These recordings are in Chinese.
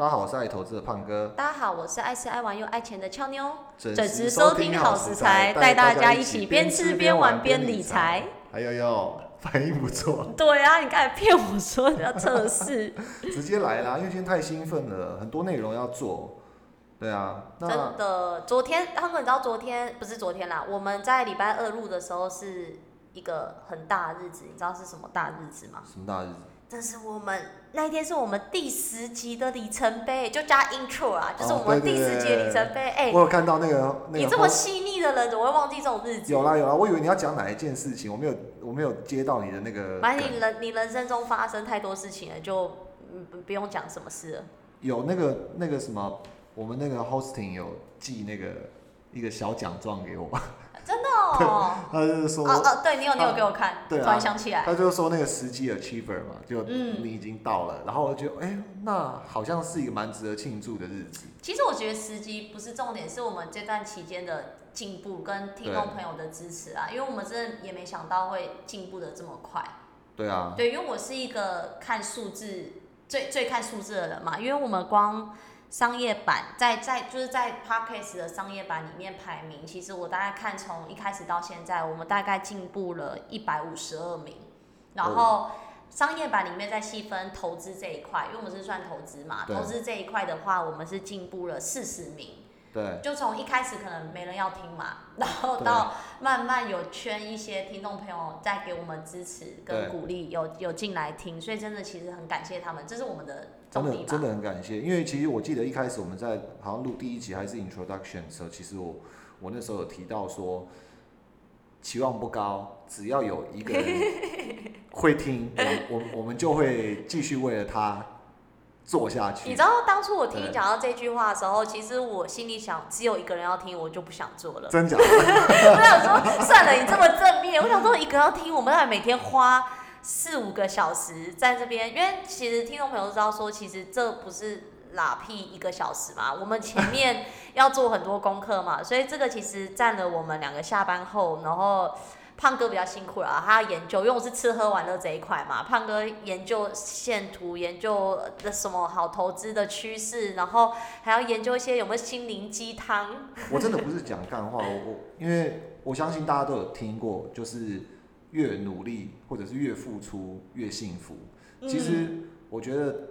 大家好，我是爱投资的胖哥，大家好，我是爱吃爱玩又爱钱的俏妞，准准时收听好食材，带大家一起边吃边玩边理财。。哎呦呦，反应不错，对啊，你刚才骗我说要测试，直接来啦！因为今天太兴奋了，很多内容要做。对啊，真的。昨天，胖哥你知道昨天不是昨天啦，我们在礼拜二录的时候是一个很大的日子，你知道是什么大日子吗？什么大日子？这是我们那一天是我们第十集的里程碑，就加 intro 啊，就是哦我们第十集的里程碑。哎、我有看到那个那个，你这么细腻的人，怎么会忘记这种日子？有啦有啦，我以为你要讲哪一件事情，我没有我没有接到你的那个反正。你人你人生中发生太多事情了，就不用讲什么事了。有那个那个什么，我们那个 hosting 有寄那个一个小奖状给我，真的哦，他就是说哦哦，对你有你有给我看，对啊突然想起来，他就是说那个时机 achiever 嘛，就嗯你已经到了，然后我就觉得，哎、那好像是一个蛮值得庆祝的日子。其实我觉得时机不是重点，是我们这段期间的进步跟听众朋友的支持啊，因为我们真的也没想到会进步的这么快。对啊，对，因为我是一个看数字最最看数字的人嘛，因为我们光商业版在在就是在 Podcast 的商业版里面排名，其实我大概看从一开始到现在，我们大概进步了一百五十二名，然后。商业版里面再细分投资这一块，因为我们是算投资嘛，投资这一块的话，我们是进步了四十名，对。就从一开始可能没人要听嘛，然后到慢慢有圈一些听众朋友在给我们支持跟鼓励，有有进来听，所以真的其实很感谢他们，这是我们的真。的真的很感谢，因为其实我记得一开始我们在好像录第一集还是 introduction 的时候，其实我我那时候有提到说，期望不高，只要有一个人会听，我我我们就会继续为了他做下去。你知道当初我听你讲到这句话的时候，其实我心里想，只有一个人要听，我就不想做了。真假的？我想说，算了，你这么正面，我想说一个要听，我们要每天花四五个小时在这边，因为其实听众朋友都知道说，其实这不是拉屁一个小时嘛，我们前面要做很多功课嘛，所以这个其实占了我们两个下班后，然后。胖哥比较辛苦了，他要研究，因为我是吃喝玩乐这一块嘛。胖哥研究线图，研究的什么好投资的趋势，然后还要研究一些有没有心灵鸡汤。我真的不是讲干话，我我因为我相信大家都有听过，就是越努力或者是越付出越幸福。其嗯实我觉得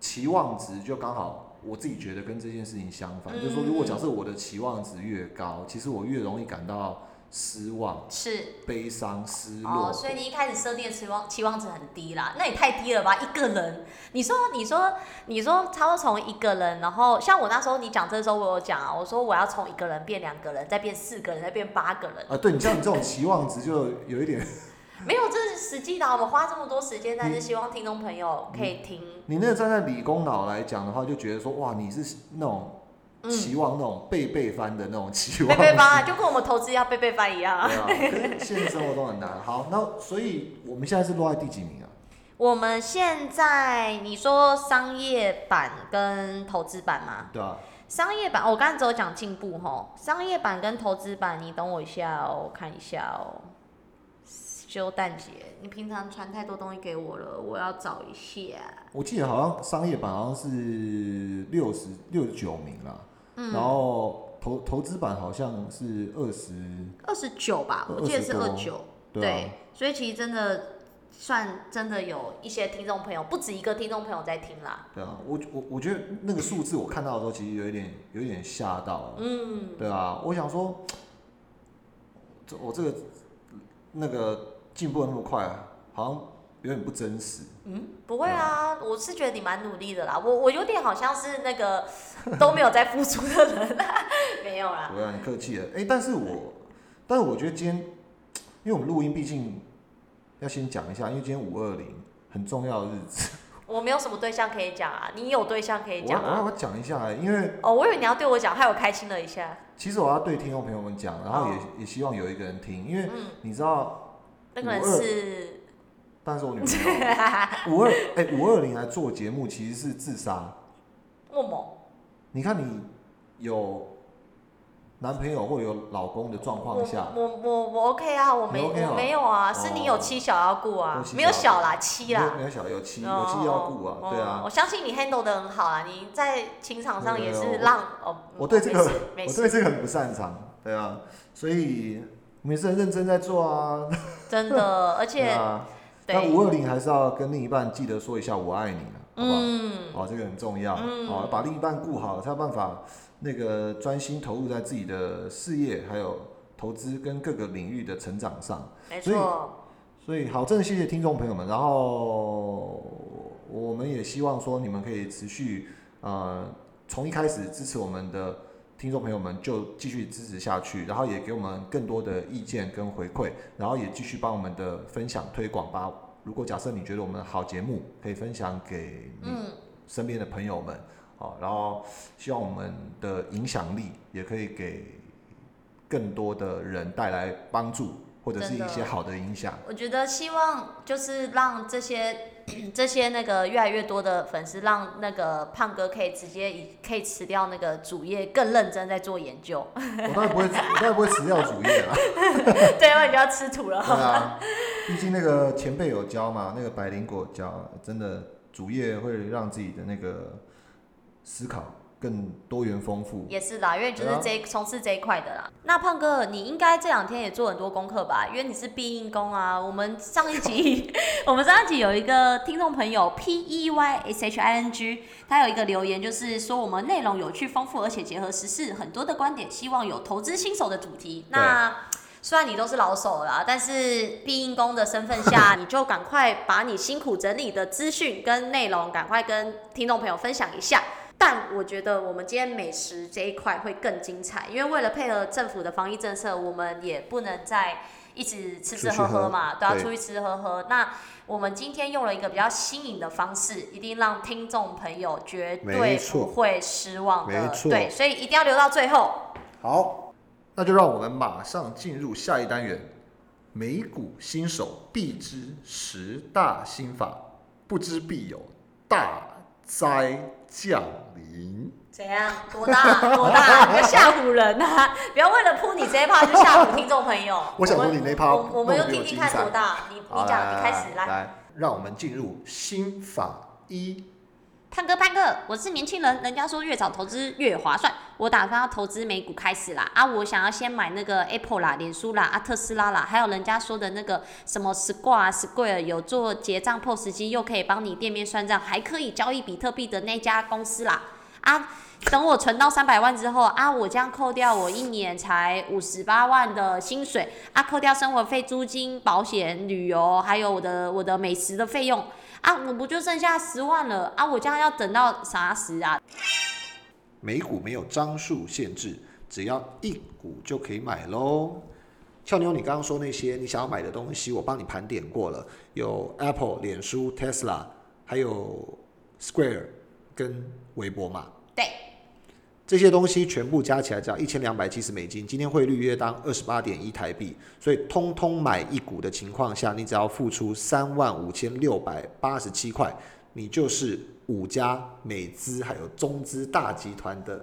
期望值就刚好，我自己觉得跟这件事情相反，就是说如果假设我的期望值越高，其实我越容易感到失望、是悲伤、失落。哦，所以你一开始设定的期望期望值很低啦，那也太低了吧？一个人，你说你说你说差不多从一个人，然后像我那时候你讲这时候我有讲啊，我说我要从一个人变两个人，再变四个人，再变八个人，啊，对你像你这种期望值就有一点，没有，这是实际的啊，我们花这么多时间，但是希望听众朋友可以听，你那个站在理工脑来讲的话，就觉得说哇，你是那种嗯，期望那种倍倍翻的那种期望值。背背翻啊，就跟我们投资要背背翻一样 啊。现实生活中很难。好，那所以我们现在是落在第几名啊？我们现在你说商业版跟投资版吗？对啊，商业版，我刚才只有讲进步吼。商业版跟投资版，你等我一下哦，我看一下哦。修蛋姐，你平常传太多东西给我了，我要找一下。我记得好像商业版好像是六十六十九名啦，嗯然后投投资版好像是二十，二十九吧，我记得是20二多九。对啊，所以其实真的算真的有一些听众朋友，不止一个听众朋友在听啦。对啊，我我我觉得那个数字我看到的时候，其实有一点有一点吓到，嗯，对啊，我想说，这我这个那个进步的那么快，好像有点不真实。嗯不会啊，我是觉得你蛮努力的啦。我我有点好像是那个 都没有在付出的人，没有啦。不要你客气了，哎、但是我，但是我觉得今天，因为我们录音毕竟要先讲一下，因为今天五二零很重要的日子，我没有什么对象可以讲啊，你有对象可以讲啊。我我讲一下，因为哦，我以为你要对我讲，害我开心了一下。其实我要对听众朋友们讲，然后也、哦也希望有一个人听，因为嗯，你知道，那个人是，但是我女朋友 五二哎五二零来做节目其实是自杀，默默。你看你有男朋友或有老公的状况下，我我我我 OK 啊，我没你 OK 啊我没有啊，是你有哦妻小要顾啊没有小小啦，妻啦。没有小有妻有妻要顾啊，哦对啊我。相信你 handle 的很好啊，你在情场上也是让哦。我对这个我对事，这个很不擅长，对啊，所以我们也是很认真在做啊，真的，而且啊。但对，五二零还是要跟另一半记得说一下我爱你啊，好不好？嗯，哦，这个很重要，嗯。哦，把另一半顾好，才有办法那个专心投入在自己的事业，还有投资跟各个领域的成长上。没所以错，所以好，真的谢谢听众朋友们，然后我们也希望说你们可以持续呃从一开始支持我们的听众朋友们就继续支持下去，然后也给我们更多的意见跟回馈，然后也继续帮我们的分享推广吧。如果假设你觉得我们好节目，可以分享给你嗯，身边的朋友们，好，然后希望我们的影响力也可以给更多的人带来帮助，或者是一些好的影响。我觉得希望就是让这些 这些那个越来越多的粉丝，让那个胖哥可以直接以可以辞掉那个主业，更认真在做研究。我当然不会，我当然不会辞掉主业啊。对，因为你就要吃土了。对啊，毕竟那个前辈有教嘛，那个百灵果教，真的主业会让自己的那个思考更多元丰富。也是啦，因为就是这一从事这一块的啦。那胖哥，你应该这两天也做很多功课吧？因为你是必应工啊。我们上一集，我们上一集有一个听众朋友 P E Y S H I N G，他有一个留言，就是说我们内容有趣丰富，而且结合时事，很多的观点，希望有投资新手的主题。那虽然你都是老手了啦，但是毕应工的身份下，你就赶快把你辛苦整理的资讯跟内容，赶快跟听众朋友分享一下。但我觉得我们今天美食这一块会更精彩，因为为了配合政府的防疫政策，我们也不能再一直吃吃喝喝嘛，都要出去吃吃喝喝。那我们今天用了一个比较新颖的方式，一定让听众朋友绝对不会失望的没。错对，所以一定要留到最后。好，那就让我们马上进入下一单元：美股新手必知十大心法，不知必有大灾降临。怎样？多大？多大？你要吓唬人啊！不要为了扑你这一趴就吓唬听众朋友。我想说你那一趴我我们就弄得比听听看多大。你你讲，你开始来。来，让我们进入心法一。胖哥，胖哥，我是年轻人，人家说越早投资越划算，我打算要投资美股开始啦。啊，我想要先买那个 Apple 啦、脸书啦、啊特斯拉啦，还有人家说的那个什么 Square、Square 有做结账 POS 机，又可以帮你店面算账，还可以交易比特币的那家公司啦。啊，等我存到三百万之后啊，我这样扣掉我一年才五十八万的薪水啊，扣掉生活费、租金、保险、旅游，还有我的我的美食的费用啊，我不就剩下十万了啊？我这样要等到啥时啊？美股没有张数限制，只要一股就可以买喽。俏妞，你刚刚说那些你想要买的东西，我帮你盘点过了，有 Apple、脸书、Tesla，还有 Square 跟微博嘛。对，这些东西全部加起来只要一千两百七十美金，今天汇率约当二十八点一台币，所以通通买一股的情况下，你只要付出三万五千六百八十七块，你就是五家美资还有中资大集团的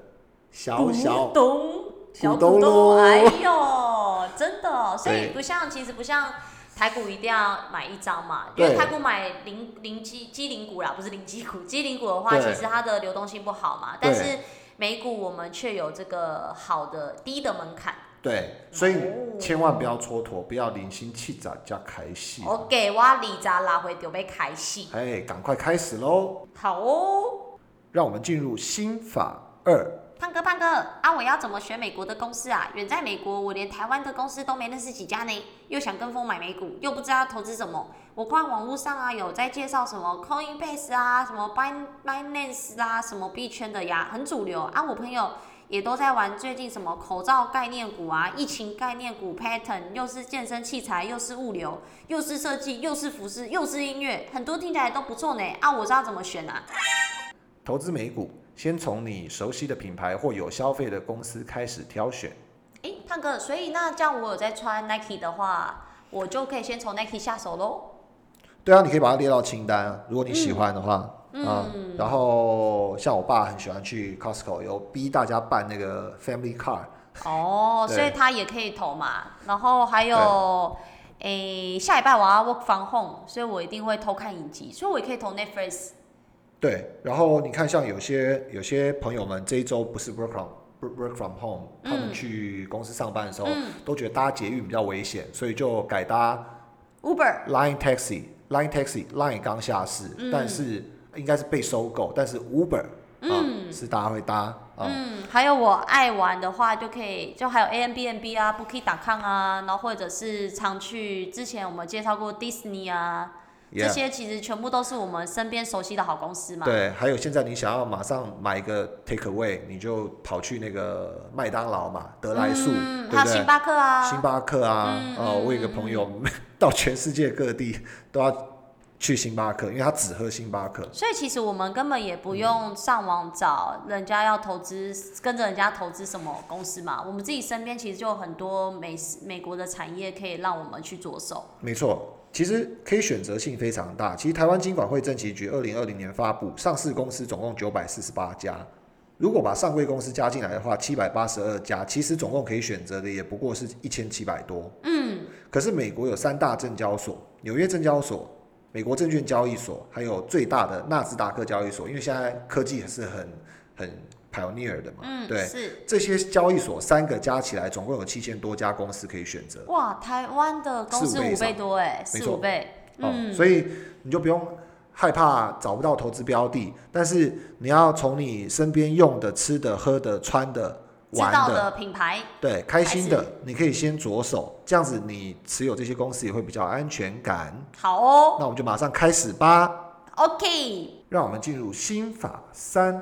小小股东，小股东哎呦，真的哦、所以不像，其实不像台股一定要买一张嘛，因为对台股买零零基基零股啦，不是零基股，基零股的话，其实它的流动性不好嘛，但是美股我们却有这个好的低的门槛。对，所以哦千万不要蹉跎，不要零星气炸加开戏。我给我二十拉回就被开戏，哎，赶快开始喽！好哦。让我们进入心法二。胖哥，胖哥啊！我要怎么选美国的公司啊？远在美国，我连台湾的公司都没认识几家呢，又想跟风买美股，又不知道投资什么。我看网络上啊，有在介绍什么 Coinbase 啊，什么 Bin Binance 啊、什么币圈的呀，很主流啊。我朋友也都在玩最近什么口罩概念股啊，疫情概念股 Pattern，又是健身器材，又是物流，又是设计，又是服饰，又是音乐，很多听起来都不错呢。啊，我知道怎么选啊。投资美股，先从你熟悉的品牌或有消费的公司开始挑选。诶，胖哥，所以那这样我有在穿 Nike 的话，我就可以先从 Nike 下手喽。对啊，你可以把它列到清单啊，如果你喜欢的话。嗯啊，然后像我爸很喜欢去 Costco，有逼大家办那个 Family Card，哦，所以他也可以投嘛。然后还有，诶，下礼拜我要 work from home，所以我一定会偷看影集，所以我也可以投 Netflix。对，然后你看，像有些有些朋友们这一周不是 work from work from home，他们嗯去公司上班的时候，嗯都觉得搭捷运比较危险，所以就改搭，Uber，Line Taxi。Line Taxi Line 刚下市，嗯但是应该是被收购，但是 Uber 啊、是大家会搭啊。嗯，还有我爱玩的话，就可以就还有 A M B N B 啊，Booking.com 啊，然后或者是常去之前我们介绍过 Disney 啊，这些其实全部都是我们身边熟悉的好公司嘛。对，还有现在你想要马上买一个 take away，你就跑去那个麦当劳嘛，德莱素，嗯，对不对？还有星巴克啊，星巴克啊，嗯哦，我有一个朋友 到全世界各地都要去星巴克，因为他只喝星巴克。所以其实我们根本也不用上网找人家要投资，跟着人家投资什么公司嘛。我们自己身边其实就有很多美美国的产业可以让我们去着手。没错，其实可以选择性非常大。其实台湾金管会政企局二零二零年发布，上市公司总共九百四十八家。如果把上柜公司加进来的话，七百八十二家，其实总共可以选择的也不过是一千七百多。嗯。可是美国有三大证交所：纽约证交所、美国证券交易所，还有最大的纳斯达克交易所。因为现在科技还是很很 pioneer 的嘛，嗯，对。是。这些交易所三个加起来，总共有七千多家公司可以选择。哇，台湾的公司五倍多哎，四五倍。哦，嗯，所以你就不用害怕找不到投资标的，但是你要从你身边用的、吃的、喝的、穿的、玩的品牌，对，开心的，你可以先着手，这样子你持有这些公司也会比较安全感。好哦那我们就马上开始吧，，OK。让我们进入心法三。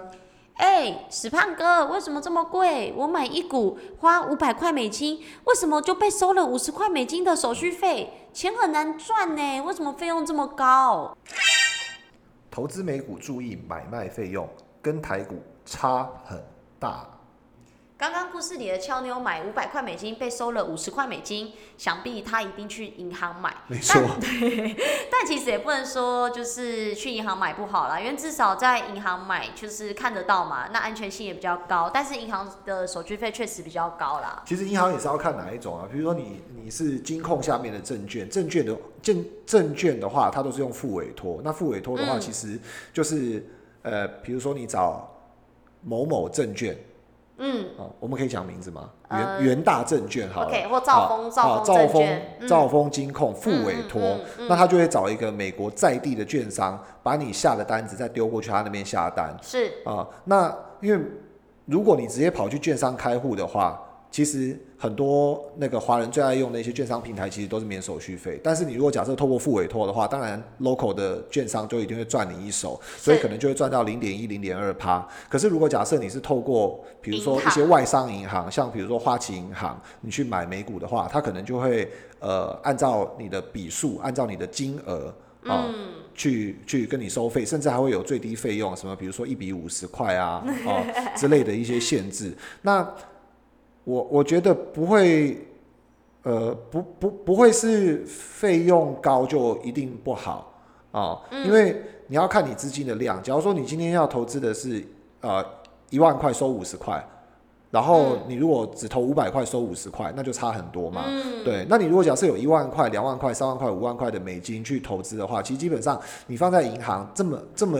哎，死胖哥，为什么这么贵？我买一股花五百块美金，为什么就被收了五十块美金的手续费？钱很难赚呢，为什么费用这么高？投资美股注意买卖费用跟台股差很大。刚刚故事里的俏妞买五百块美金，被收了五十块美金，想必她一定去银行买。没错，但其实也不能说就是去银行买不好啦，因为至少在银行买就是看得到嘛，那安全性也比较高。但是银行的手续费确实比较高啦。其实银行也是要看哪一种啊，比如说你你是金控下面的证券，证券的证证券的话，它都是用副委托。那副委托的话，嗯其实就是呃，比如说你找某某证券嗯。哦、我们可以讲名字吗？呃元元大证券好了，OK，或兆丰好兆丰好兆丰兆丰金控付委托那他就会找一个美国在地的券商，把你下的单子再丢过去他那边下单。是。啊，那因为如果你直接跑去券商开户的话，其实很多那个华人最爱用的一些券商平台，其实都是免手续费。但是你如果假设透过付委托的话，当然 local 的券商就一定会赚你一手，所以可能就会赚到零点一、零点二趴。可是如果假设你是透过比如说一些外商银行，像比如说花旗银行，你去买美股的话，它可能就会呃按照你的笔数，按照你的金额啊。去去跟你收费，甚至还会有最低费用，什么比如说一比五十块啊，哦之类的一些限制。那我我觉得不会，呃，不不不会是费用高就一定不好啊、因为你要看你资金的量。假如说你今天要投资的是呃一万块收五十块。然后你如果只投五百块收五十块，那就差很多嘛。对，那你如果假设有一万块、两万块、三万块、五万块的美金去投资的话，其实基本上你放在银行这么这么，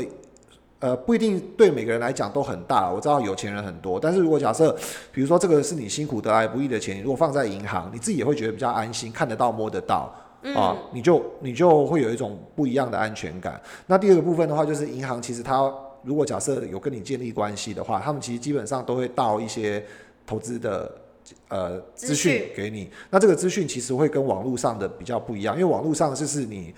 呃，不一定对每个人来讲都很大。我知道有钱人很多，但是如果假设，比如说这个是你辛苦得来不易的钱，你如果放在银行，你自己也会觉得比较安心，看得到、摸得到。啊，你就你就会有一种不一样的安全感。那第二个部分的话，就是银行其实它如果假设有跟你建立关系的话，他们其实基本上都会到一些投资的呃资讯给你。那这个资讯其实会跟网络上的比较不一样，因为网络上就是你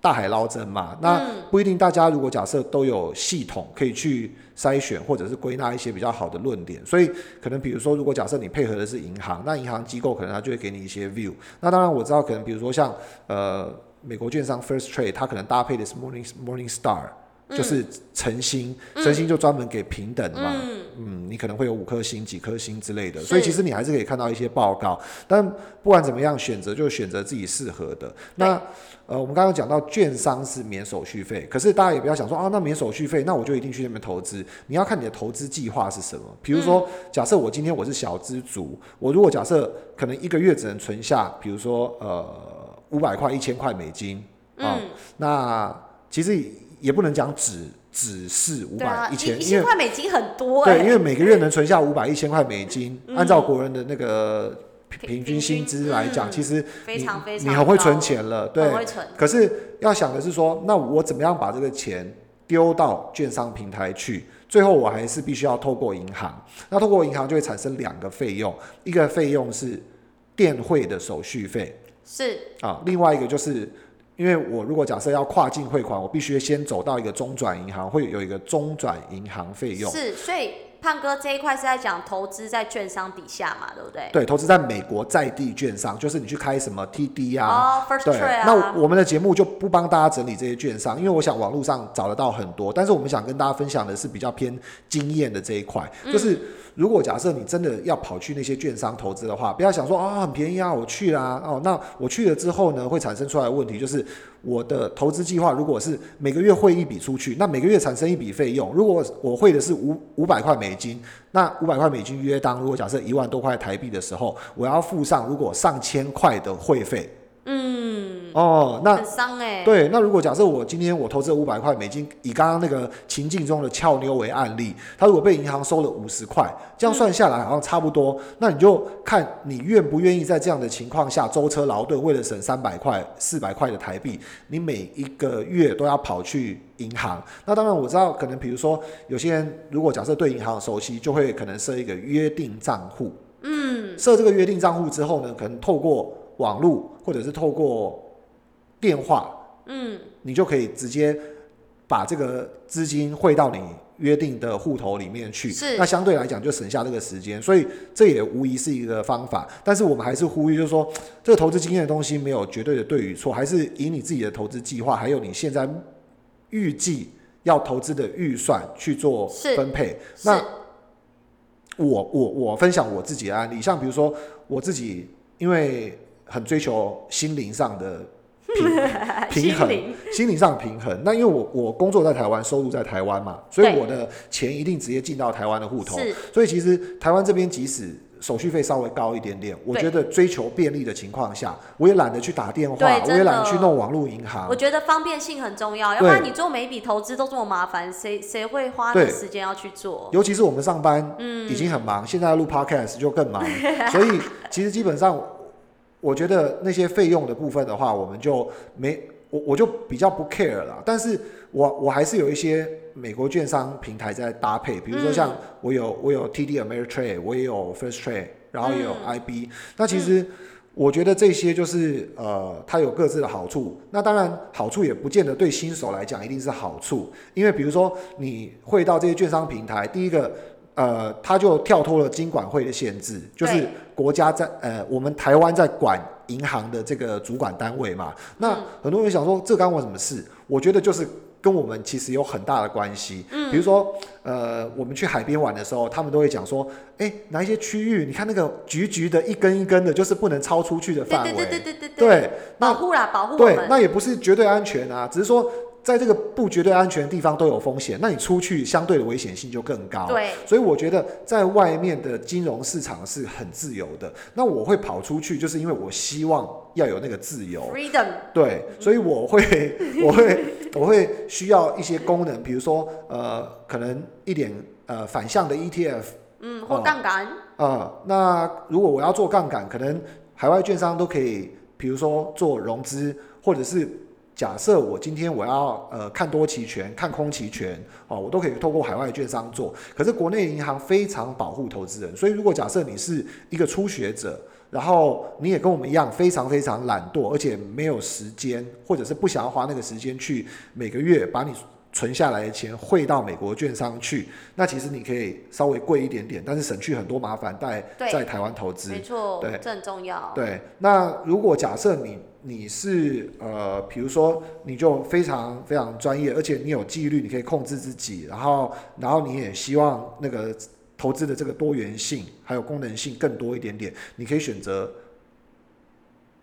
大海捞针嘛，那不一定大家如果假设都有系统可以去筛选或者是归纳一些比较好的论点，所以可能比如说如果假设你配合的是银行，那银行机构可能它就会给你一些 view。那当然我知道可能比如说像呃美国券商 First Trade，它可能搭配的是 Morning Morning Star。就是诚心，诚心就专门给平等嘛，嗯，嗯，你可能会有五颗星、几颗星之类的，所以其实你还是可以看到一些报告。但不管怎么样，选择就选择自己适合的。那呃，我们刚刚讲到券商是免手续费，可是大家也不要想说啊，那免手续费，那我就一定去那边投资。你要看你的投资计划是什么。比如说，假设我今天我是小资族，我如果假设可能一个月只能存下，比如说呃五百块、一千块美金啊、嗯那其实也不能讲只只是五百、一千，块美金很多哎、对，因为每个月能存下五百、一千块美金，嗯。按照国人的那个平均薪资来讲，嗯其实非你常非常你很会存高。钱了，对。可是要想的是说，那我怎么样把这个钱丢到券商平台去？最后我还是必须要透过银行，那透过银行就会产生两个费用，一个费用是电汇的手续费。是。啊，另外一个就是。因为我如果假设要跨境汇款，我必须先走到一个中转银行，会有一个中转银行费用。是，所以胖哥这一块是在讲投资在券商底下嘛，对不对？对，投资在美国在地券商，就是你去开什么 TD 啊，哦，First 对，啊，那我们的节目就不帮大家整理这些券商，因为我想网络上找得到很多，但是我们想跟大家分享的是比较偏经验的这一块，嗯就是如果假设你真的要跑去那些券商投资的话，不要想说啊很便宜啊，我去啦，哦，那我去了之后呢，会产生出来的问题就是我的投资计划如果是每个月汇一笔出去，那每个月产生一笔费用，如果我汇的是五五百块美金，那五百块美金约当如果假设一万多块台币的时候，我要付上如果上千块的会费。嗯，哦，那很伤哎、对，那如果假设我今天我投资了五百块美金，以刚刚那个情境中的俏妞为案例，他如果被银行收了五十块，这样算下来好像差不多，那你就看你愿不愿意在这样的情况下舟车劳顿，为了省三百块、四百块的台币，你每一个月都要跑去银行。那当然我知道，可能比如说有些人如果假设对银行熟悉，就会可能设一个约定账户。嗯，设这个约定账户之后呢，可能透过网络或者是透过电话，嗯，你就可以直接把这个资金汇到你约定的户头里面去。是那相对来讲就省下这个时间，所以这也无疑是一个方法。但是我们还是呼吁，就是说这个投资经验的东西没有绝对的对与错，还是以你自己的投资计划，还有你现在预计要投资的预算去做分配。那我我我分享我自己的案例，像比如说我自己，因为很追求心灵上的平 平衡心灵，上平衡。那因为我我工作在台湾，收入在台湾嘛，所以我的钱一定直接进到台湾的户头。所以其实台湾这边即使手续费稍微高一点点，我觉得追求便利的情况下，我也懒得去打电话，我也懒得去弄网络银行。我。觉得方便性很重要，要不然你做每一笔投资都这么麻烦，谁谁会花那对。时间要去做？尤其是我们上班嗯。已经很忙，现在要录 podcast 就更忙，所以其实基本上，我觉得那些费用的部分的话，我们就没我我就比较不 care 了。但是我我还是有一些美国券商平台在搭配，比如说像嗯我有我有 TD Ameritrade，我也有 First Trade，然后也有嗯 IB、那其实。我觉得这些就是呃，它有各自的好处。那当然，好处也不见得对新手来讲一定是好处，因为比如说你会到这些券商平台，第一个呃，他就跳脱了金管会的限制，就是对国家在呃，我们台湾在管银行的这个主管单位嘛。那嗯很多人想说，这干我什么事？我觉得就是跟我们其实有很大的关系。嗯比如说，呃，我们去海边玩的时候，他们都会讲说，哎、哪一些区域，你看那个橘橘的，一根一根的，就是不能超出去的对范围。对对对对对对那保护啦，保护对，那也不是绝对安全啊，只是说在这个不绝对安全的地方都有风险，那你出去相对的危险性就更高。对，所以我觉得在外面的金融市场是很自由的。那我会跑出去，就是因为我希望要有那个自由。freedom 对，所以我会，我会，我会需要一些功能，比如说，呃，可能一点呃反向的 ETF，嗯，哦或杠杆，啊、那如果我要做杠杆，可能海外券商都可以，比如说做融资，或者是假设我今天我要呃看多期权、看空期权，哦，我都可以透过海外券商做。可是国内银行非常保护投资人，所以如果假设你是一个初学者，然后你也跟我们一样非常非常懒惰，而且没有时间，或者是不想要花那个时间去每个月把你存下来的钱汇到美国券商去，那其实你可以稍微贵一点点，但是省去很多麻烦在对。在台湾投资。没错，对。这很重要。对，那如果假设你你是呃，比如说你就非常非常专业，而且你有纪律，你可以控制自己，然后然后你也希望那个投资的这个多元性还有功能性更多一点点，你可以选择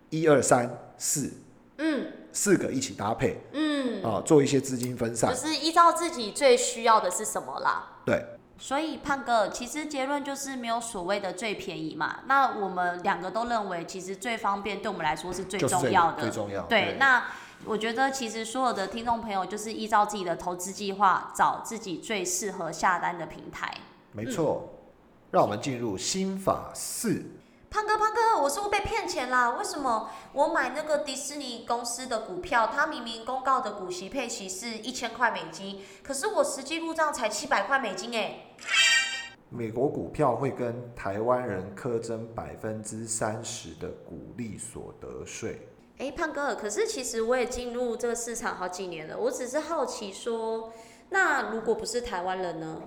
一二三四嗯。四个一起搭配。嗯，啊、做一些资金分散就。是依照自己最需要的是什么啦。对，所以胖哥，其实结论就是没有所谓的最便宜嘛。那我们两个都认为，其实最方便对我们来说是最重要的。最重要。对，那我觉得其实所有的听众朋友就是依照自己的投资计划，找自己最适合下单的平台。没错。让我们进入心法四。胖哥，胖哥，我是不是被骗钱啦？为什么我买那个迪士尼公司的股票，它明明公告的股息配息是一千块美金，可是我实际入账才七百块美金哎。美国股票会跟台湾人苛征百分之三十的股利所得税。哎，胖哥，可是其实我也进入这个市场好几年了，我只是好奇说，那如果不是台湾人呢？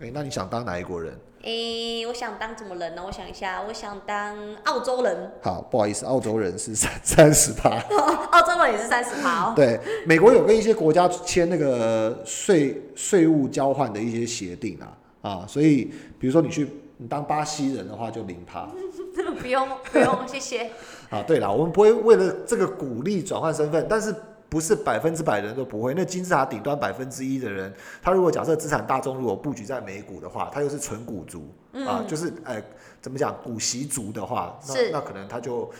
哎、那你想当哪一国人？诶，我想当什么人呢？我想一下，我想当澳洲人。好，不好意思，澳洲人是三三十趴。澳洲人也是三十趴哦。对，美国有跟一些国家签那个税税务交换的一些协定啊啊，所以比如说你去你当巴西人的话就零趴。不用不用，谢谢。啊，对了，我们不会为了这个鼓励转换身份，但是不是百分之百的人都不会。那金字塔顶端百分之一的人，他如果假设资产大众如果布局在美股的话，他又是纯股族、啊，就是呃怎么讲股息族的话，那那可能他就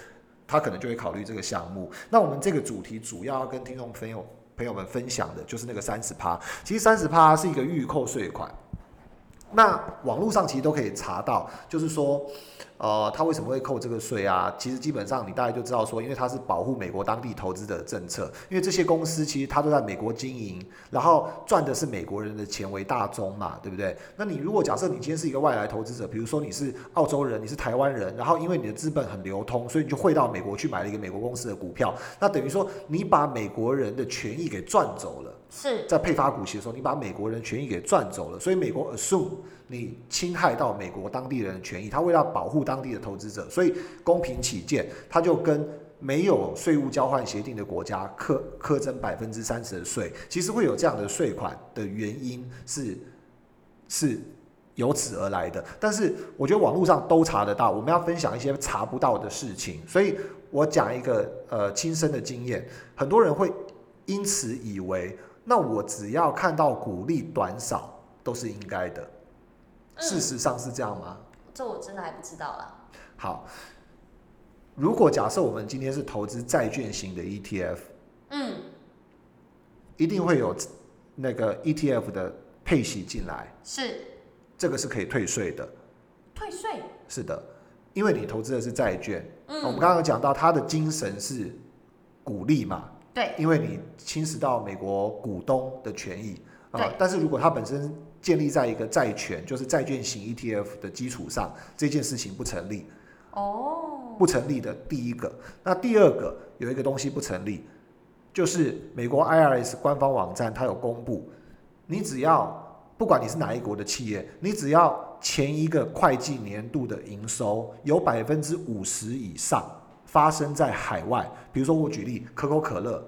他可能就会考虑这个项目。那我们这个主题主要要跟听众朋友朋友们分享的就是那个三十趴，其实三十趴是一个预扣税款。那网络上其实都可以查到，就是说，呃，他为什么会扣这个税啊？其实基本上你大概就知道说，因为它是保护美国当地投资者的政策，因为这些公司其实它都在美国经营，然后赚的是美国人的钱为大宗嘛，对不对？那你如果假设你今天是一个外来投资者，比如说你是澳洲人，你是台湾人，然后因为你的资本很流通，所以你就汇到美国去买了一个美国公司的股票，那等于说你把美国人的权益给赚走了。是在配发股息的时候，你把美国人权益给赚走了，所以美国 assume 你侵害到美国当地人的权益，他为了保护当地的投资者，所以公平起见，他就跟没有税务交换协定的国家课课征百分之三十的税。其实会有这样的税款的原因是是由此而来的，但是我觉得网络上都查得到，我们要分享一些查不到的事情，所以我讲一个呃亲身的经验，很多人会因此以为。那我只要看到股利短少都是应该的，事实上是这样吗？这我真的还不知道啦。好，如果假设我们今天是投资债券型的 ETF，嗯，一定会有那个 ETF 的配息进来，是这个是可以退税的。退税。是的，因为你投资的是债券，嗯我们刚刚有讲到它的精神是鼓励嘛，对，因为你侵蚀到美国股东的权益啊、对。但是如果它本身建立在一个债权，就是债券型 ETF 的基础上，这件事情不成立。哦，不成立的第一个，那第二个有一个东西不成立，就是美国 IRS 官方网站它有公布，你只要不管你是哪一国的企业，你只要前一个会计年度的营收有百分之五十以上发生在海外，比如说我举例可口可乐，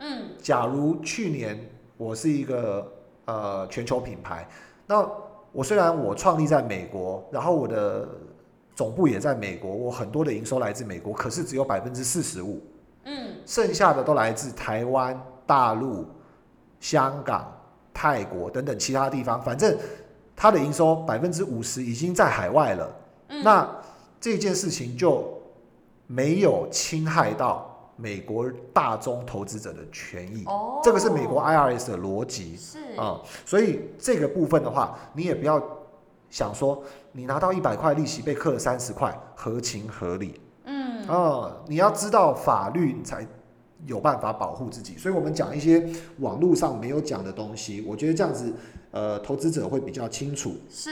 嗯，假如去年我是一个呃全球品牌，那我虽然我创立在美国，然后我的总部也在美国，我很多的营收来自美国，可是只有百分之四十五，嗯，剩下的都来自台湾、大陆、香港、泰国等等其他地方，反正它的营收百分之五十已经在海外了。嗯那这件事情就没有侵害到美国大宗投资者的权益。哦，这个是美国 IRS 的逻辑是啊、所以这个部分的话，你也不要想说你拿到一百块利息被克了三十块，合情合理嗯，啊、你要知道法律，才有办法保护自己。所以我们讲一些网络上没有讲的东西，我觉得这样子，呃，投资者会比较清楚。是，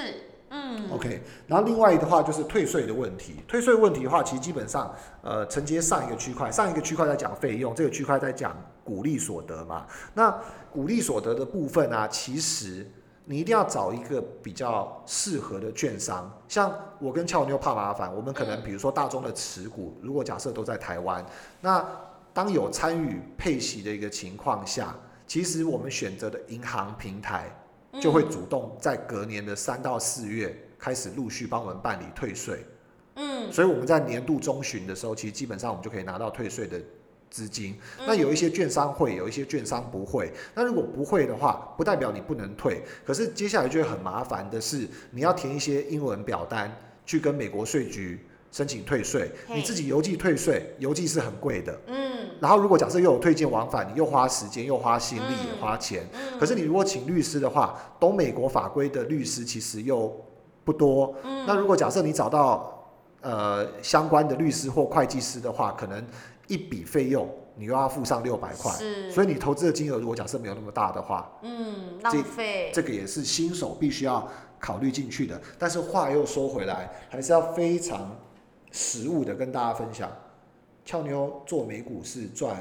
嗯 OK，然后另外的话就是退税的问题。退税问题的话，其实基本上，呃，承接上一个区块，上一个区块在讲费用，这个区块在讲股利所得嘛。那股利所得的部分啊，其实你一定要找一个比较适合的券商。像我跟俏妞怕麻烦，我们可能嗯比如说大宗的持股，如果假设都在台湾，那当有参与配息的一个情况下，其实我们选择的银行平台。就会主动在隔年的三到四月开始陆续帮我们办理退税，嗯，所以我们在年度中旬的时候，其实基本上我们就可以拿到退税的资金。嗯那有一些券商会，有一些券商不会。那如果不会的话，不代表你不能退，可是接下来就会很麻烦的是，你要填一些英文表单去跟美国税局申请退税，你自己邮寄退税，邮寄是很贵的。嗯然后如果假设又有推荐往返，你又花时间又花心力嗯也花钱。嗯，可是你如果请律师的话，懂美国法规的律师其实又不多。嗯那如果假设你找到呃相关的律师或会计师的话，可能一笔费用你又要付上六百块，是，所以你投资的金额如果假设没有那么大的话，嗯这浪费，这个也是新手必须要考虑进去的。但是话又说回来，还是要非常实物的跟大家分享，俏妞做美股是赚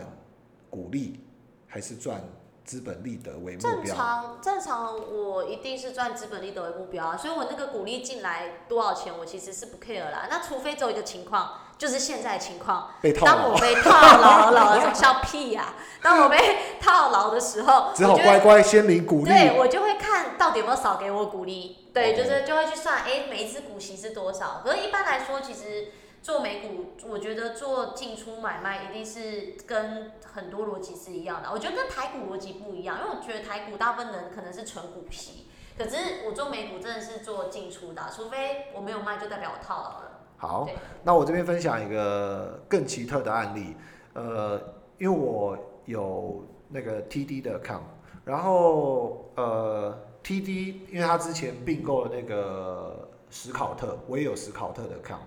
股利还是赚资本利得为目标正？常正常，我一定是赚资本利得为目标啊，所以我那个股利进来多少钱，我其实是不 care 啦。那除非只有一个情况，就是现在的情况，被套牢当我，被套牢了，笑屁呀、当我被套牢的时候，只好乖乖先领股利。对我就会看到底有没有少给我股利，对就是就会去算，哎、每一只股息是多少。可是一般来说，其实做美股，我觉得做进出买卖一定是跟很多逻辑是一样的。我觉得跟台股逻辑不一样，因为我觉得台股大部分人可能是纯股息，可是我做美股真的是做进出的啊，除非我没有卖，就代表我套牢了。好，那我这边分享一个更奇特的案例，呃，因为我有那个 TD 的 account，然后呃 TD 因为他之前并购了那个史考特，我也有史考特的 account。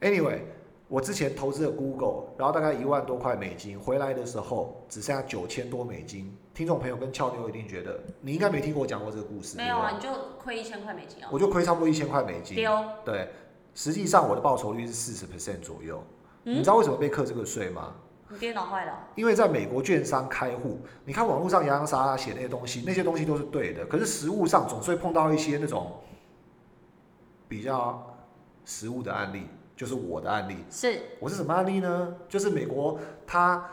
Anyway，我之前投资了 Google，然后大概一万多块美金，回来的时候只剩下九千多美金。听众朋友跟俏妞一定觉得，你应该没听过我讲过这个故事，没有啊，你就亏一千块美金哦。我就亏差不多一千块美金。丢，对，实际上我的报酬率是四十 percent 左右。你嗯知，道为什么被课这个税吗？你电脑坏了。因为在美国券商开户，你看网络上洋洋洒洒写那些东西，那些东西都是对的，可是实物上总是会碰到一些那种比较实物的案例，就是我的案例。是，我是什么案例呢？就是美国他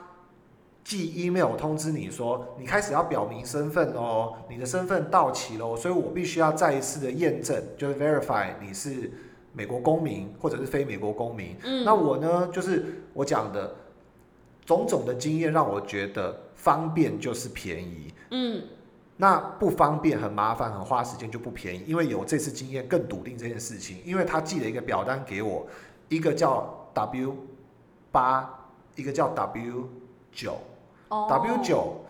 寄 email 通知你说，你开始要表明身份哦，你的身份到期喽，所以我必须要再一次的验证，就是 verify 你是美国公民或者是非美国公民。嗯，那我呢，就是我讲的种种的经验，让我觉得方便就是便宜。嗯，那不方便、很麻烦、很花时间就不便宜，因为有这次经验更笃定这件事情。因为他寄了一个表单给我，一个叫 W 八，一个叫 W 九。哦。W 九，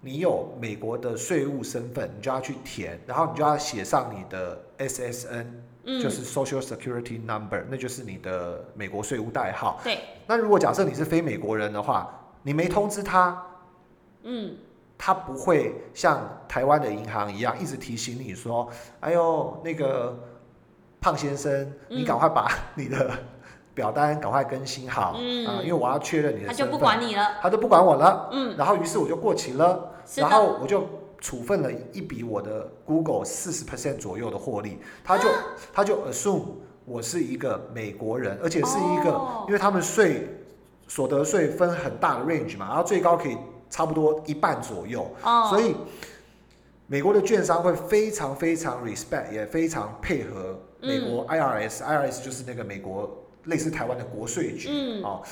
你有美国的税务身份，你就要去填，然后你就要写上你的 SSN，、嗯，就是 Social Security Number，那就是你的美国税务代号。对，那如果假设你是非美国人的话，你没通知他，嗯，他不会像台湾的银行一样一直提醒你说：“哎呦，那个胖先生，你嗯赶快把你的表单赶快更新好，嗯。啊，因为我要确认你的身份。”他就不管你了。他就不管我了。嗯，然后于是我就过期了，然后，我就处分了一笔我的 Google 四十 percent 左右的获利，他就他就 assume 我是一个美国人，而且是一个，哦。因为他们税所得税分很大的 range 嘛，然后最高可以差不多一半左右，哦，所以美国的券商会非常非常 respect，也非常配合美国 IRS，IRS、就是那个美国类似台湾的国税局，嗯。哦，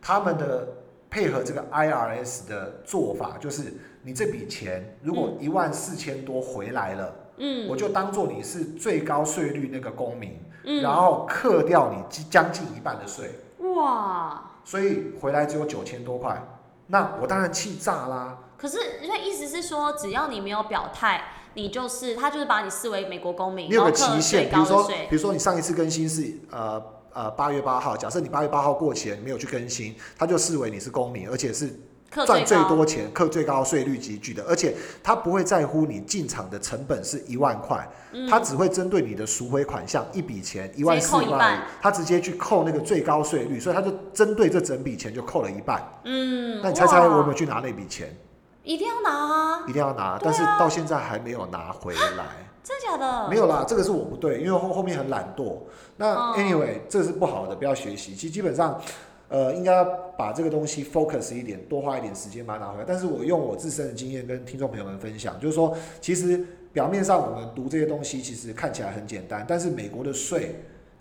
他们的配合这个 IRS 的做法就是，你这笔钱如果一万四千多回来了，嗯，我就当做你是最高税率那个公民，嗯，然后克掉你将近一半的税，哇，所以回来只有九千多块，那我当然气炸啦。可是所以意思是说，只要你没有表态，你就是他就是把你视为美国公民，你有个期限，最比如说，比。如说你上一次更新是呃呃八月八号，假设你八月八号过期了，你没有去更新，他就视为你是公民，而且是赚最多钱、课最高税率集聚的，而且他不会在乎你进场的成本是一万块，他只会针对你的赎回款项一笔钱一万四万，他直接去扣那个最高税率，所以他就针对这整笔钱就扣了一半。嗯，那你猜猜我有没有去拿那笔钱？一定要拿啊？一定要拿，但是到现在还没有拿回来。真的假的？没有啦，这个是我不对，因为后后面很懒惰。那哦 anyway，、这是不好的，不要学习。其实基本上，呃，应该把这个东西 focus 一点，多花一点时间把它拿回来。但是我用我自身的经验跟听众朋友们分享，就是说，其实表面上我们读这些东西，其实看起来很简单，但是美国的税。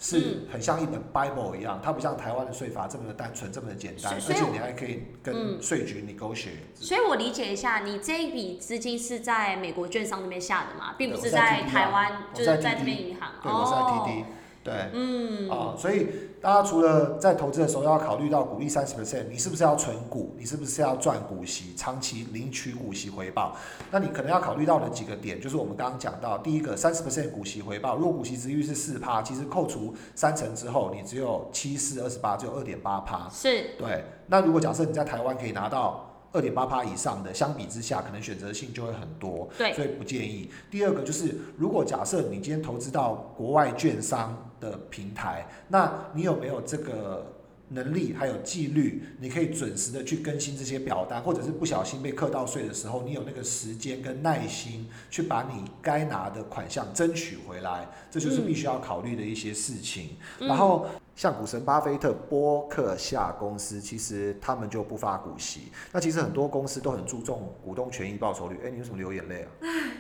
是嗯很像一本 Bible 一样，它不像台湾的税法这么的单纯，这么的简单，而且你还可以嗯跟税局 negotiate。所以我理解一下，你这一笔资金是在美国券商那边下的嘛，并不是在台湾，就是在这边银行。对，我是在哦 TD，对，嗯，啊，所以大家除了在投资的时候要考虑到股利三十 percent，你是不是要存股，你是不是要赚股息，长期领取股息回报？那你可能要考虑到的几个点，就是我们刚刚讲到，第一个三十 percent 股息回报，如果股息值率是四趴，其实扣除三成之后，你只有七四二十八，只有二点八趴。是对，那如果假设你在台湾可以拿到二点八趴以上的，相比之下，可能选择性就会很多，对所以不建议。第二个就是，如果假设你今天投资到国外券商的平台，那你有没有这个？能力还有纪律，你可以准时的去更新这些表单，或者是不小心被课到税的时候，你有那个时间跟耐心去把你该拿的款项争取回来，这就是必须要考虑的一些事情。嗯然后像股神巴菲特、波克夏公司，其实他们就不发股息。那其实很多公司都很注重股东权益报酬率。哎、你为什么流眼泪啊？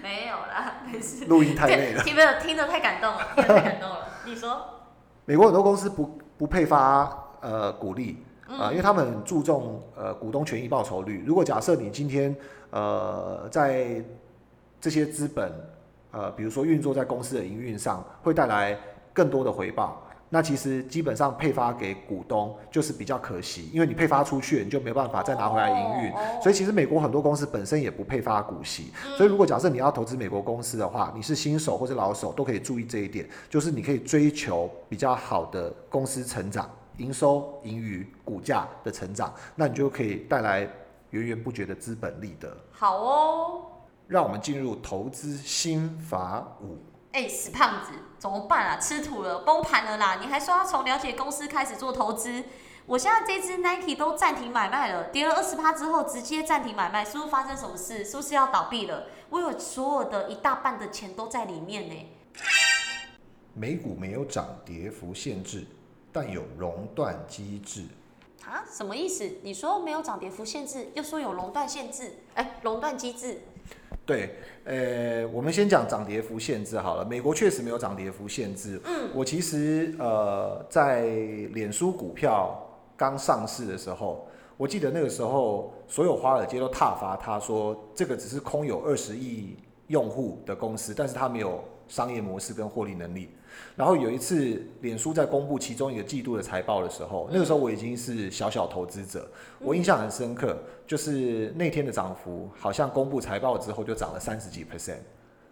没有啦，没事。录音太累了。听没有听得太感动了，听得太感动了。你说，美国很多公司不不配发呃股利嗯啊、因为他们很注重呃股东权益报酬率。如果假设你今天呃在这些资本呃比如说运作在公司的营运上，会带来更多的回报。那其实基本上配发给股东就是比较可惜，因为你配发出去，你就没办法再拿回来营运。哦所以其实美国很多公司本身也不配发股息，所以如果假设你要投资美国公司的话，你是新手或者老手都可以注意这一点，就是你可以追求比较好的公司成长、营收、盈余、股价的成长，那你就可以带来源源不绝的资本利得。好哦。让我们进入投资心法五。哎、死胖子，怎么办啊？吃土了，崩盘了啦！你还说要从了解公司开始做投资？我现在这只 Nike 都暂停买卖了，跌了二十趴之后直接暂停买卖，是不是发生什么事？是不是要倒闭了？我有所有的一大半的钱都在里面呢。美股没有涨跌幅限制，但有熔断机制。啊，什么意思？你说没有涨跌幅限制，又说有熔断限制，哎、熔断机制，对，呃，我们先讲涨跌幅限制好了。美国确实没有涨跌幅限制。嗯，我其实呃，在脸书股票刚上市的时候，我记得那个时候所有华尔街都挞伐他说，这个只是空有二十亿用户的公司，但是它没有商业模式跟获利能力。然后有一次，脸书在公布其中一个季度的财报的时候，那个时候我已经是小小投资者，我印象很深刻，就是那天的涨幅好像公布财报之后就涨了三十几 percent。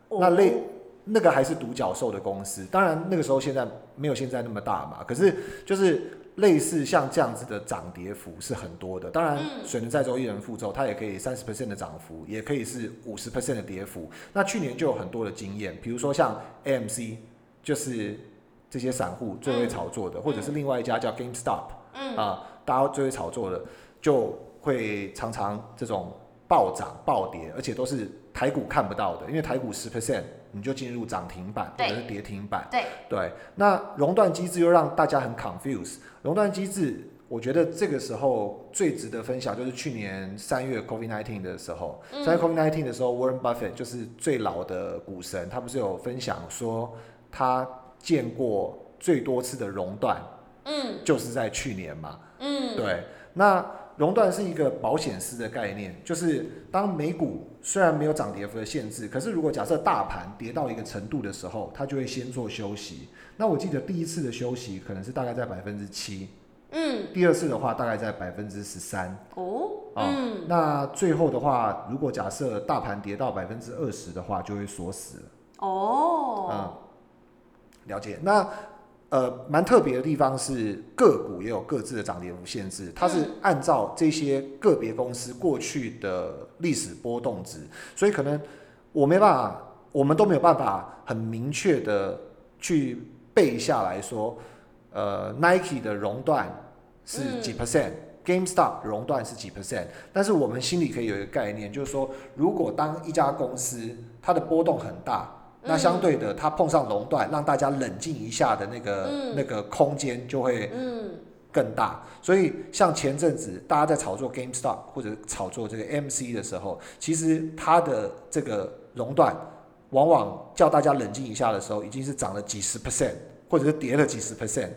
那类那个还是独角兽的公司，当然那个时候现在没有现在那么大嘛，可是就是类似像这样子的涨跌幅是很多的。当然，水能载舟，亦能覆舟，它也可以三十 percent 的涨幅，也可以是五十 percent 的跌幅。那去年就有很多的经验，比如说像 AMC，就是这些散户最会炒作的，或者是另外一家叫 GameStop，嗯啊，大家最会炒作的，就会常常这种暴涨暴跌，而且都是台股看不到的，因为台股十 percent 你就进入涨停板或者是跌停板。对，对，那熔断机制又让大家很 confuse。熔断机制，我觉得这个时候最值得分享就是去年三月 COVID nineteen 的时候，嗯三月 COVID nineteen 的时候，Warren Buffett 就是最老的股神，他不是有分享说他见过最多次的熔断，嗯就是在去年嘛。嗯，对，那熔断是一个保险丝的概念，就是当美股虽然没有涨跌幅的限制，可是如果假设大盘跌到一个程度的时候，它就会先做休息。那我记得第一次的休息可能是大概在百分之七，嗯第二次的话大概在百分之十三。哦，啊嗯那最后的话，如果假设大盘跌到百分之二十的话，就会锁死了。哦，嗯，了解。那呃，蛮特别的地方是个股也有各自的涨跌幅限制，它是按照这些个别公司过去的历史波动值，所以可能我没办法，我们都没有办法很明确的去背下来说，呃，Nike 的熔断是几 percent，GameStop 熔断是几 percent，但是我们心里可以有一个概念，就是说，如果当一家公司它的波动很大。那相对的，它碰上熔断，让大家冷静一下的那个那个空间就会更大。所以像前阵子大家在炒作 GameStop 或者炒作这个 MC 的时候，其实它的这个熔断，往往叫大家冷静一下的时候，已经是涨了几十 percent，或者是跌了几十 percent。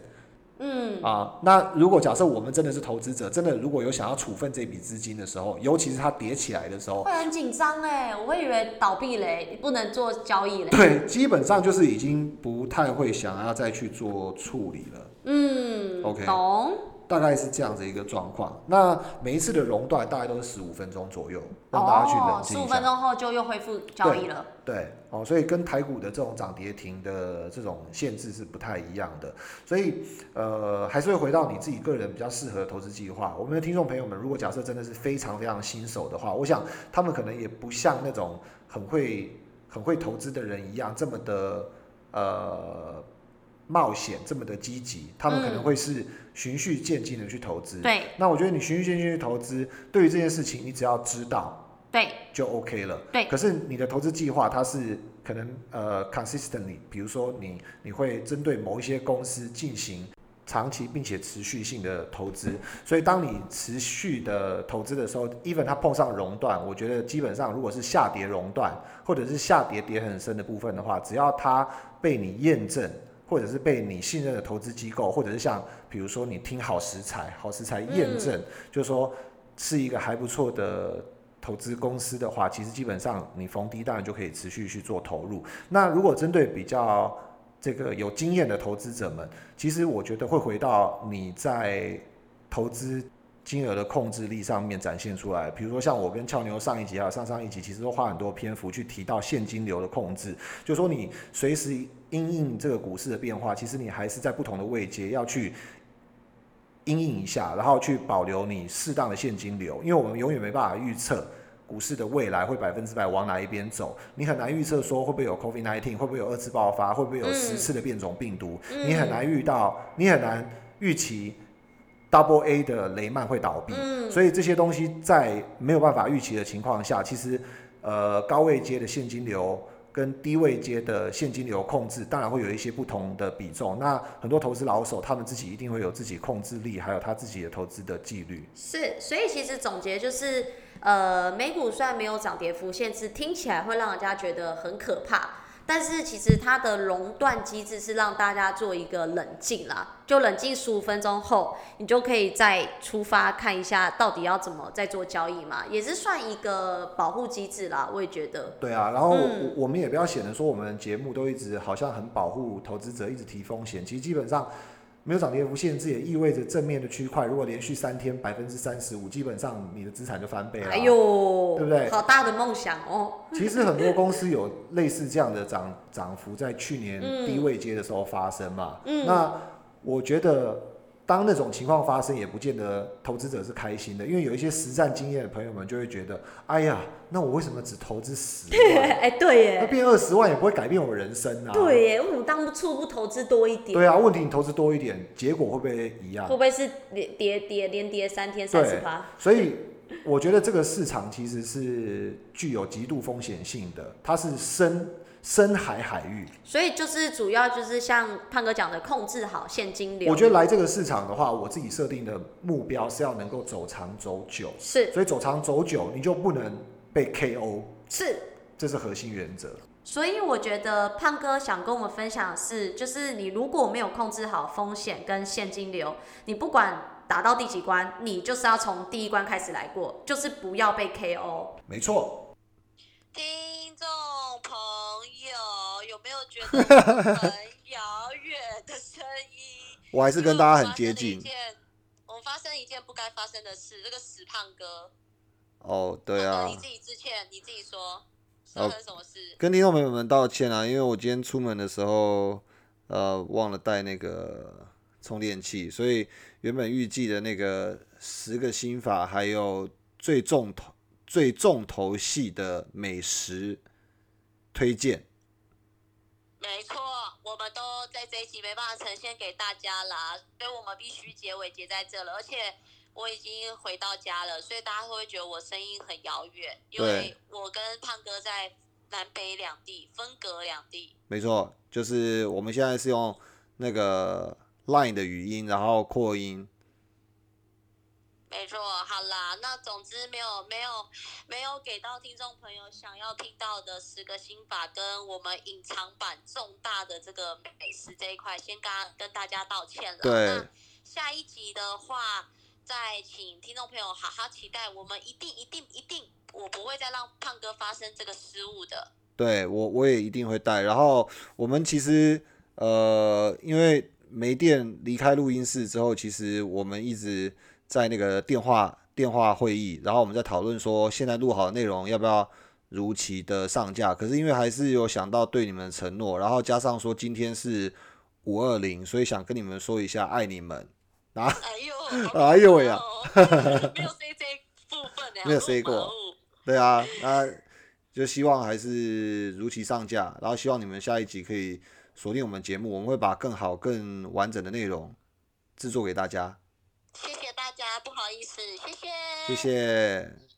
嗯啊，那如果假设我们真的是投资者，真的如果有想要处分这笔资金的时候，尤其是它跌起来的时候，会很紧张哎，我会以为倒闭嘞，不能做交易嘞。对，基本上就是已经不太会想要再去做处理了。嗯，OK，懂。大概是这样子一个状况。那每一次的熔断大概都是十五分钟左右，让大家去冷静十五分钟后就又恢复交易了。对，哦，所以跟台股的这种涨跌停的这种限制是不太一样的。所以，呃，还是会回到你自己个人比较适合的投资计划。我们的听众朋友们，如果假设真的是非常非常新手的话，我想他们可能也不像那种很会很会投资的人一样这么的呃冒险，这么的积极。他们可能会是。循序渐进的去投资，对。那我觉得你循序渐进去投资，对于这件事情，你只要知道，对，就 OK 了。对。可是你的投资计划，它是可能呃 consistently，比如说你你会针对某一些公司进行长期并且持续性的投资，所以当你持续的投资的时候，even 它碰上熔断，我觉得基本上如果是下跌熔断，或者是下跌跌很深的部分的话，只要它被你验证。或者是被你信任的投资机构，或者是像比如说你听好食材，好食材验证，就是说是一个还不错的投资公司的话，其实基本上你逢低当然就可以持续去做投入。那如果针对比较这个有经验的投资者们，其实我觉得会回到你在投资金额的控制力上面展现出来。比如说像我跟俏牛上一集还有上上一集，其实都花很多篇幅去提到现金流的控制，就说你随时。因应这个股市的变化，其实你还是在不同的位阶要去因应一下，然后去保留你适当的现金流，因为我们永远没办法预测股市的未来会百分之百往哪一边走，你很难预测说会不会有 COVID nineteen，会不会有二次爆发，会不会有十次的变种病毒，你很难遇到，你很难预期 Double A 的雷曼会倒闭，所以这些东西在没有办法预期的情况下，其实呃高位接的现金流。跟低位接的现金流控制，当然会有一些不同的比重。那很多投资老手，他们自己一定会有自己控制力，还有他自己的投资的纪律。是，所以其实总结就是，呃，美股虽然没有涨跌幅限制，听起来会让人家觉得很可怕。但是其实它的熔断机制是让大家做一个冷静啦，就冷静十五分钟后，你就可以再出发看一下到底要怎么再做交易嘛，也是算一个保护机制啦，我也觉得。对啊，然后我我们也不要显得说我们节目都一直好像很保护投资者，一直提风险，其实基本上。没有涨跌幅限制，也意味着正面的区块，如果连续三天百分之三十五，基本上你的资产就翻倍了。哎呦，对不对？好大的梦想哦！其实很多公司有类似这样的涨涨幅，在去年低位接的时候发生嘛。嗯，那我觉得。当那种情况发生，也不见得投资者是开心的，因为有一些实战经验的朋友们就会觉得，哎呀，那我为什么只投资十万？哎，对耶，那变二十万也不会改变我人生啊。对耶，我当初不投资多一点。对啊，问题你投资多一点，结果会不会一样？会不会是连跌跌连跌三天三十趴？所以我觉得这个市场其实是具有极度风险性的，它是深。深海海域，所以就是主要就是像胖哥讲的，控制好现金流。我觉得来这个市场的话，我自己设定的目标是要能够走长走久。是，所以走长走久，你就不能被 KO。是，这是核心原则。所以我觉得胖哥想跟我们分享的是，就是你如果没有控制好风险跟现金流，你不管打到第几关，你就是要从第一关开始来过，就是不要被 KO。没错。听众朋友，有没有觉得很遥远的声音？我还是跟大家很接近。我们发生一件不该发生的事，这个死胖哥。哦，对啊。你自己致歉，你自己说，发生什么事？跟听众朋友们道歉啊，因为我今天出门的时候，呃忘了带那个充电器，所以原本预计的那个十个心法，还有最重头最重头戏的美食推荐。没错，我们都在这一集没办法呈现给大家啦，所以我们必须结尾结在这了。而且我已经回到家了，所以大家会不会觉得我声音很遥远？因为我跟胖哥在南北两地，分隔两地。没错，就是我们现在是用那个 Line 的语音，然后扩音。没错，好啦，那总之没有没有没有给到听众朋友想要听到的十个心法，跟我们隐藏版重大的这个美食这一块，先跟跟大家道歉了。对。那下一集的话，再请听众朋友好好期待，我们一定一定一定，我不会再让胖哥发生这个失误的。对我我也一定会带。然后我们其实呃，因为没电离开录音室之后，其实我们一直。在那个电话电话会议，然后我们在讨论说，现在录好的内容要不要如期的上架？可是因为还是有想到对你们的承诺，然后加上说今天是五二零，所以想跟你们说一下爱你们啊！哎呦，哎呦喂呀！没有 C 这部分没有 C 过，对啊，那就希望还是如期上架，然后希望你们下一集可以锁定我们节目，我们会把更好更完整的内容制作给大家。谢谢大家，不好意思，谢谢，谢谢。